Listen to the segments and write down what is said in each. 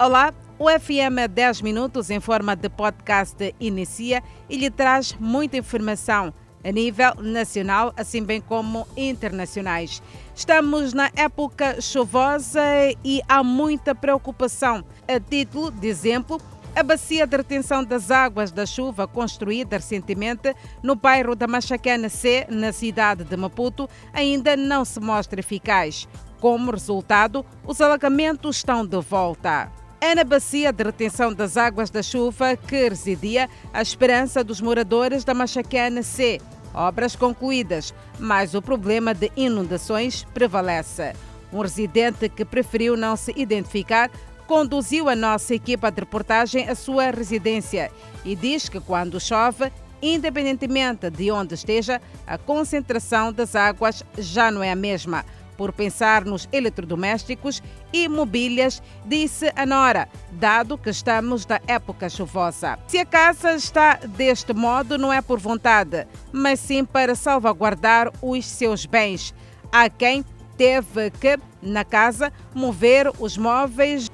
Olá, o FM 10 Minutos em forma de podcast inicia e lhe traz muita informação a nível nacional, assim bem como internacionais. Estamos na época chuvosa e há muita preocupação. A título de exemplo, a bacia de retenção das águas da chuva, construída recentemente no bairro da Machacana C, na cidade de Maputo, ainda não se mostra eficaz. Como resultado, os alagamentos estão de volta. É na bacia de retenção das águas da chuva que residia a esperança dos moradores da Machacana C. Obras concluídas, mas o problema de inundações prevalece. Um residente que preferiu não se identificar conduziu a nossa equipa de reportagem à sua residência e diz que quando chove, independentemente de onde esteja, a concentração das águas já não é a mesma por pensar nos eletrodomésticos e mobílias, disse a Nora, dado que estamos na época chuvosa. Se a casa está deste modo, não é por vontade, mas sim para salvaguardar os seus bens. Há quem teve que, na casa, mover os móveis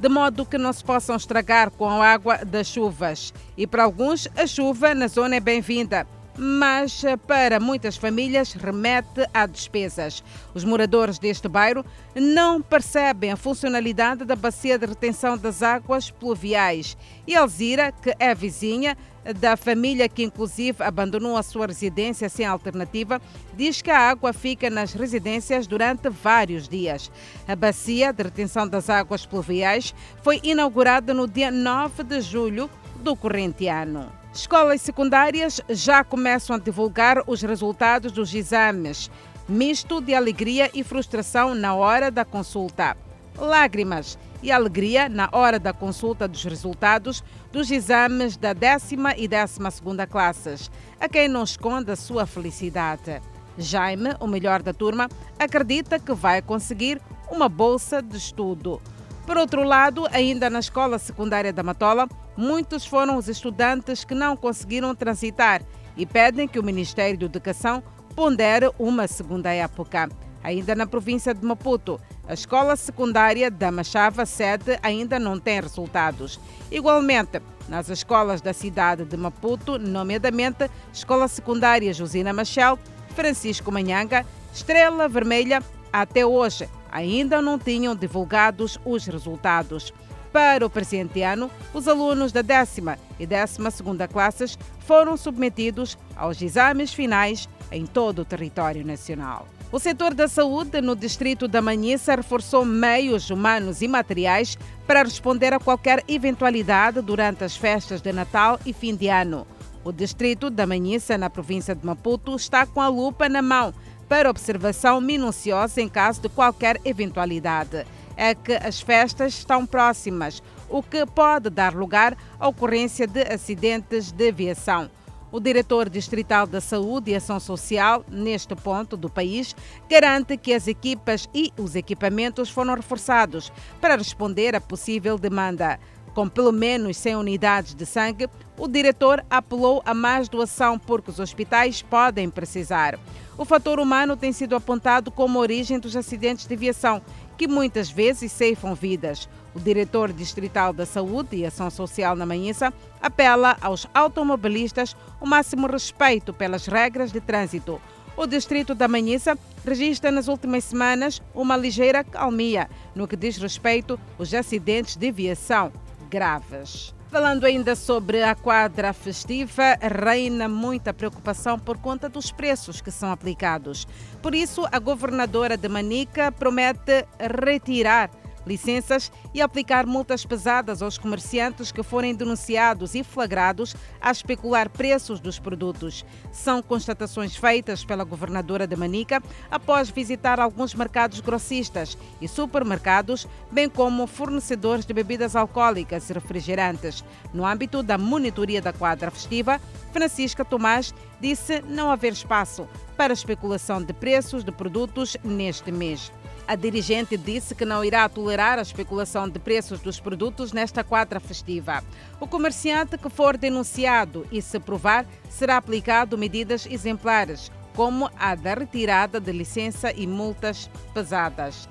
de modo que não se possam estragar com a água das chuvas. E para alguns, a chuva na zona é bem-vinda mas eh, para muitas famílias remete a despesas. Os moradores deste bairro não percebem a funcionalidade da bacia de retenção das águas pluviais. E Alzira, que é vizinha da família que inclusive abandonou a sua residência sem alternativa, diz que a água fica nas residências durante vários dias. A bacia de retenção das águas pluviais foi inaugurada no dia 9 de julho do corrente ano. Escolas secundárias já começam a divulgar os resultados dos exames, misto de alegria e frustração na hora da consulta. Lágrimas e alegria na hora da consulta dos resultados dos exames da décima e décima segunda classes, a quem não esconde a sua felicidade. Jaime, o melhor da turma, acredita que vai conseguir uma bolsa de estudo. Por outro lado, ainda na escola secundária da Matola, muitos foram os estudantes que não conseguiram transitar e pedem que o Ministério da Educação pondere uma segunda época. Ainda na província de Maputo, a escola secundária da Machava sede ainda não tem resultados. Igualmente, nas escolas da cidade de Maputo, nomeadamente Escola Secundária Josina Machel, Francisco Manhanga, Estrela Vermelha, até hoje ainda não tinham divulgados os resultados. Para o presente ano, os alunos da décima e décima segunda classes foram submetidos aos exames finais em todo o território nacional. O setor da saúde no distrito da Manhissa reforçou meios humanos e materiais para responder a qualquer eventualidade durante as festas de Natal e fim de ano. O distrito da Manhissa, na província de Maputo, está com a lupa na mão para observação minuciosa em caso de qualquer eventualidade. É que as festas estão próximas, o que pode dar lugar à ocorrência de acidentes de aviação. O diretor distrital da Saúde e Ação Social, neste ponto do país, garante que as equipas e os equipamentos foram reforçados para responder à possível demanda. Com pelo menos 100 unidades de sangue, o diretor apelou a mais doação porque os hospitais podem precisar. O fator humano tem sido apontado como origem dos acidentes de aviação, que muitas vezes ceifam vidas. O diretor distrital da Saúde e Ação Social na Manhissa apela aos automobilistas o máximo respeito pelas regras de trânsito. O distrito da Manhissa registra nas últimas semanas uma ligeira calmia no que diz respeito aos acidentes de aviação graves. Falando ainda sobre a quadra festiva, reina muita preocupação por conta dos preços que são aplicados. Por isso, a governadora de Manica promete retirar licenças e aplicar multas pesadas aos comerciantes que forem denunciados e flagrados a especular preços dos produtos. São constatações feitas pela governadora de Manica após visitar alguns mercados grossistas e supermercados, bem como fornecedores de bebidas alcoólicas e refrigerantes. No âmbito da monitoria da quadra festiva, Francisca Tomás disse não haver espaço para especulação de preços de produtos neste mês. A dirigente disse que não irá tolerar a especulação de preços dos produtos nesta quadra festiva. O comerciante que for denunciado e se provar, será aplicado medidas exemplares, como a da retirada de licença e multas pesadas.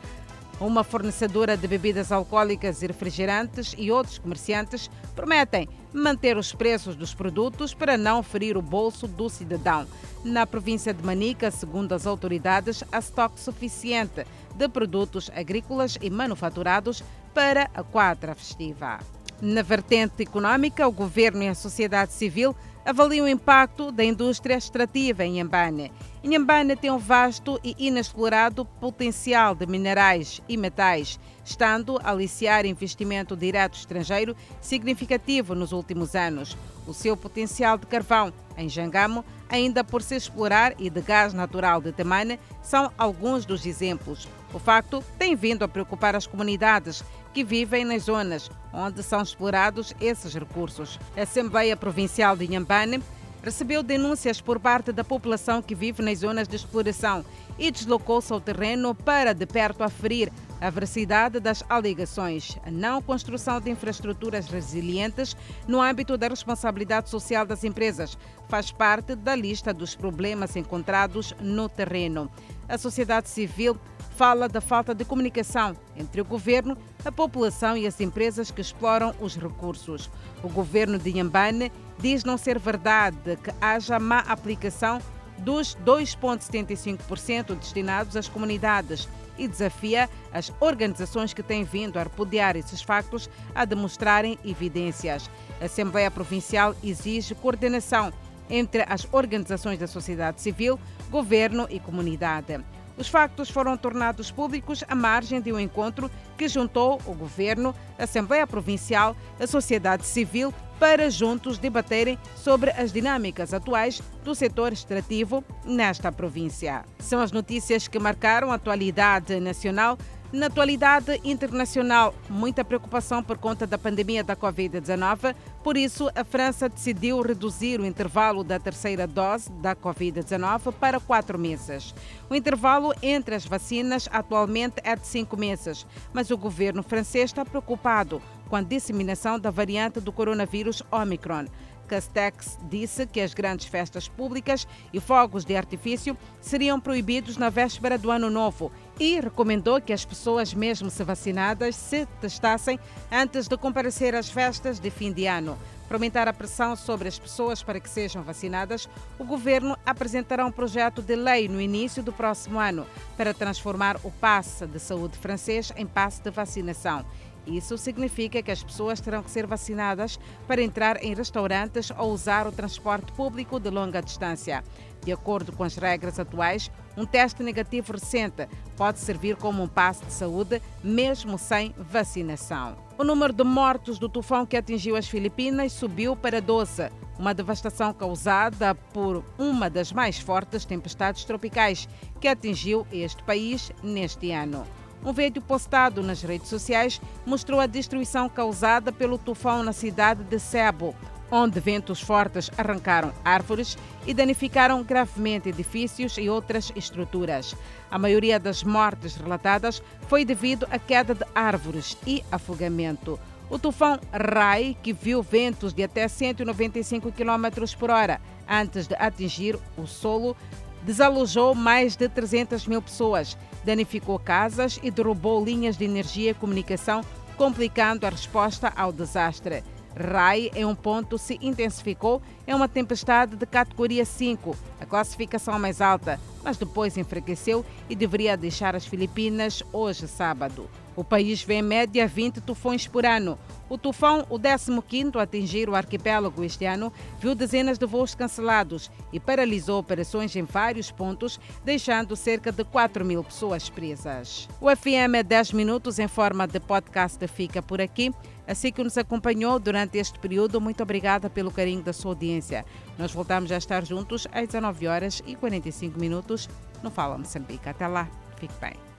uma fornecedora de bebidas alcoólicas e refrigerantes e outros comerciantes prometem manter os preços dos produtos para não ferir o bolso do cidadão. Na província de Manica, segundo as autoridades, há estoque suficiente de produtos agrícolas e manufaturados para a quadra festiva. Na vertente econômica, o governo e a sociedade civil avaliam o impacto da indústria extrativa em Inhambane. Inhambane tem um vasto e inexplorado potencial de minerais e metais, estando a aliciar investimento direto estrangeiro significativo nos últimos anos. O seu potencial de carvão em Jangamo, ainda por se explorar, e de gás natural de Temane são alguns dos exemplos. O facto tem vindo a preocupar as comunidades que vivem nas zonas onde são explorados esses recursos. A Assembleia Provincial de Inhambane recebeu denúncias por parte da população que vive nas zonas de exploração e deslocou-se ao terreno para de perto aferir a veracidade das alegações, a não construção de infraestruturas resilientes no âmbito da responsabilidade social das empresas faz parte da lista dos problemas encontrados no terreno. A sociedade civil fala da falta de comunicação entre o governo, a população e as empresas que exploram os recursos. O governo de Yambane diz não ser verdade que haja má aplicação dos 2,75% destinados às comunidades e desafia as organizações que têm vindo a repudiar esses factos a demonstrarem evidências. A Assembleia Provincial exige coordenação entre as organizações da sociedade civil, governo e comunidade. Os factos foram tornados públicos à margem de um encontro que juntou o governo, a Assembleia Provincial, a sociedade civil para juntos debaterem sobre as dinâmicas atuais do setor extrativo nesta província. São as notícias que marcaram a atualidade nacional na atualidade internacional, muita preocupação por conta da pandemia da Covid-19. Por isso, a França decidiu reduzir o intervalo da terceira dose da Covid-19 para quatro meses. O intervalo entre as vacinas atualmente é de cinco meses, mas o governo francês está preocupado com a disseminação da variante do coronavírus Omicron. Castex disse que as grandes festas públicas e fogos de artifício seriam proibidos na véspera do Ano Novo e recomendou que as pessoas, mesmo se vacinadas, se testassem antes de comparecer às festas de fim de ano. Para aumentar a pressão sobre as pessoas para que sejam vacinadas, o governo apresentará um projeto de lei no início do próximo ano para transformar o passe de saúde francês em passe de vacinação. Isso significa que as pessoas terão que ser vacinadas para entrar em restaurantes ou usar o transporte público de longa distância. De acordo com as regras atuais, um teste negativo recente pode servir como um passe de saúde, mesmo sem vacinação. O número de mortos do tufão que atingiu as Filipinas subiu para 12, uma devastação causada por uma das mais fortes tempestades tropicais que atingiu este país neste ano. Um vídeo postado nas redes sociais mostrou a destruição causada pelo tufão na cidade de Cebu, onde ventos fortes arrancaram árvores e danificaram gravemente edifícios e outras estruturas. A maioria das mortes relatadas foi devido à queda de árvores e afogamento. O tufão Rai, que viu ventos de até 195 km por hora antes de atingir o solo, desalojou mais de 300 mil pessoas, danificou casas e derrubou linhas de energia e comunicação, complicando a resposta ao desastre. Rai, em um ponto, se intensificou em uma tempestade de categoria 5, a classificação mais alta, mas depois enfraqueceu e deveria deixar as Filipinas hoje, sábado. O país vê em média 20 tufões por ano. O tufão, o 15º a atingir o arquipélago este ano, viu dezenas de voos cancelados e paralisou operações em vários pontos, deixando cerca de 4 mil pessoas presas. O FM é 10 minutos em forma de podcast fica por aqui. Assim que nos acompanhou durante este período, muito obrigada pelo carinho da sua audiência. Nós voltamos a estar juntos às 19 horas e 45 minutos no Fala Moçambique. Até lá, fique bem.